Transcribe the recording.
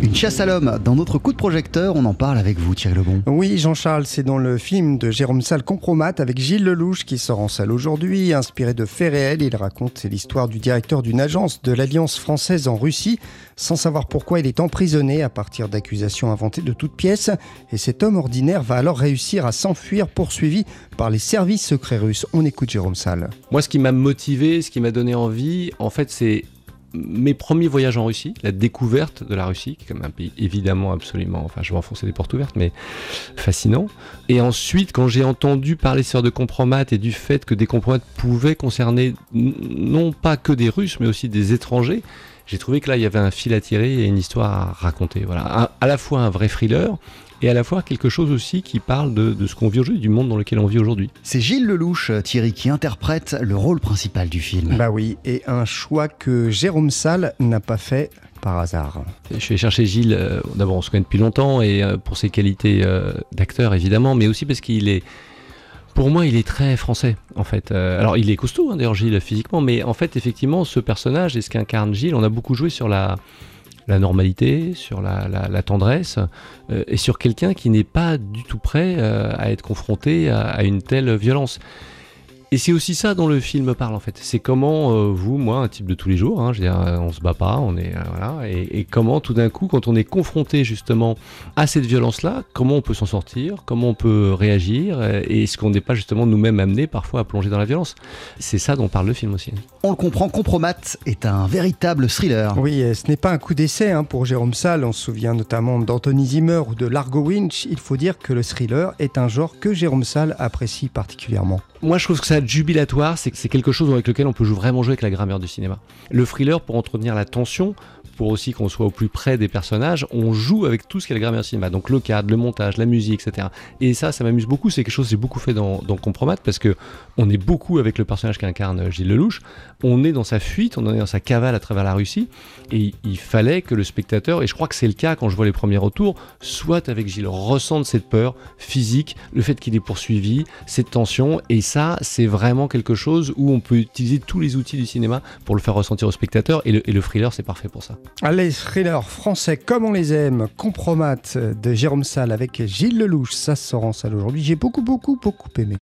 Une chasse à l'homme. Dans notre coup de projecteur, on en parle avec vous, Thierry Lebon. Oui, Jean-Charles, c'est dans le film de Jérôme Salle Compromat avec Gilles Lelouch qui sort en salle aujourd'hui. Inspiré de faits réels, il raconte l'histoire du directeur d'une agence de l'Alliance française en Russie. Sans savoir pourquoi, il est emprisonné à partir d'accusations inventées de toutes pièces. Et cet homme ordinaire va alors réussir à s'enfuir poursuivi par les services secrets russes. On écoute Jérôme Salle. Moi, ce qui m'a motivé, ce qui m'a donné envie, en fait, c'est mes premiers voyages en Russie, la découverte de la Russie, qui est comme un pays évidemment absolument, enfin je vais enfoncer des portes ouvertes, mais fascinant. Et ensuite, quand j'ai entendu parler sur de compromat et du fait que des compromates pouvaient concerner non pas que des Russes, mais aussi des étrangers, j'ai trouvé que là il y avait un fil à tirer et une histoire à raconter. Voilà, à la fois un vrai thriller et à la fois quelque chose aussi qui parle de, ce qu'on vit aujourd'hui, du monde dans lequel on vit aujourd'hui. C'est Gilles Lelouch, Thierry, qui interprète le rôle principal du film. Bah oui, et un choix que Jérôme Salle n'a pas fait par hasard. Je allé chercher Gilles, euh, d'abord on se connaît depuis longtemps, et euh, pour ses qualités euh, d'acteur évidemment, mais aussi parce qu'il est... Pour moi, il est très français, en fait. alors, il est costaud, hein, d'ailleurs, Gilles, physiquement, mais en fait, effectivement, ce personnage et ce qu'incarne Gilles, on a beaucoup joué sur la, la normalité, sur la, tendresse, euh, et sur quelqu'un qui n'est pas du tout prêt euh, à être confronté à, une telle violence. Et c'est aussi ça dont le film parle en fait. C'est comment euh, vous, moi, un type de tous les jours, hein, je veux dire, euh, on se bat pas, on est euh, voilà, et, comment tout d'un coup, quand on est confronté justement à cette violence-là, comment on peut s'en sortir, comment on peut réagir, et est-ce qu'on n'est pas justement nous-mêmes amenés parfois à plonger dans la violence? C'est ça dont parle le film aussi. On le comprend, Compromat est un véritable thriller. Oui, ce n'est pas un coup d'essai hein, pour Jérôme Salle. On se souvient notamment d'Anthony Zimmer ou de Largo Winch. Il faut dire que le thriller est un genre que Jérôme Salle apprécie particulièrement. Moi, je trouve que ça jubilatoire, c'est que c'est quelque chose avec lequel on peut vraiment jouer avec la grammaire du cinéma. Le thriller, pour entretenir la tension, pour aussi qu'on soit au plus près des personnages, on joue avec tout ce qu'est la grammaire cinéma. Donc le cadre, le montage, la musique, etc. Et ça, ça m'amuse beaucoup. C'est quelque chose que j'ai beaucoup fait dans, dans Compromat parce que on est beaucoup avec le personnage qu'incarne Gilles Lelouch. On est dans sa fuite, on est dans sa cavale à travers la Russie. Et il fallait que le spectateur, et je crois que c'est le cas quand je vois les premiers retours, soit avec Gilles, ressente cette peur physique, le fait qu'il est poursuivi, cette tension. Et ça, c'est vraiment quelque chose où on peut utiliser tous les outils du cinéma pour le faire ressentir au spectateur. Et le, et le thriller, c'est parfait pour ça. Allez, thriller français comme on les aime, Compromat de Jérôme Salle avec Gilles Lelouch, ça sort en salle aujourd'hui. J'ai beaucoup, beaucoup, beaucoup aimé.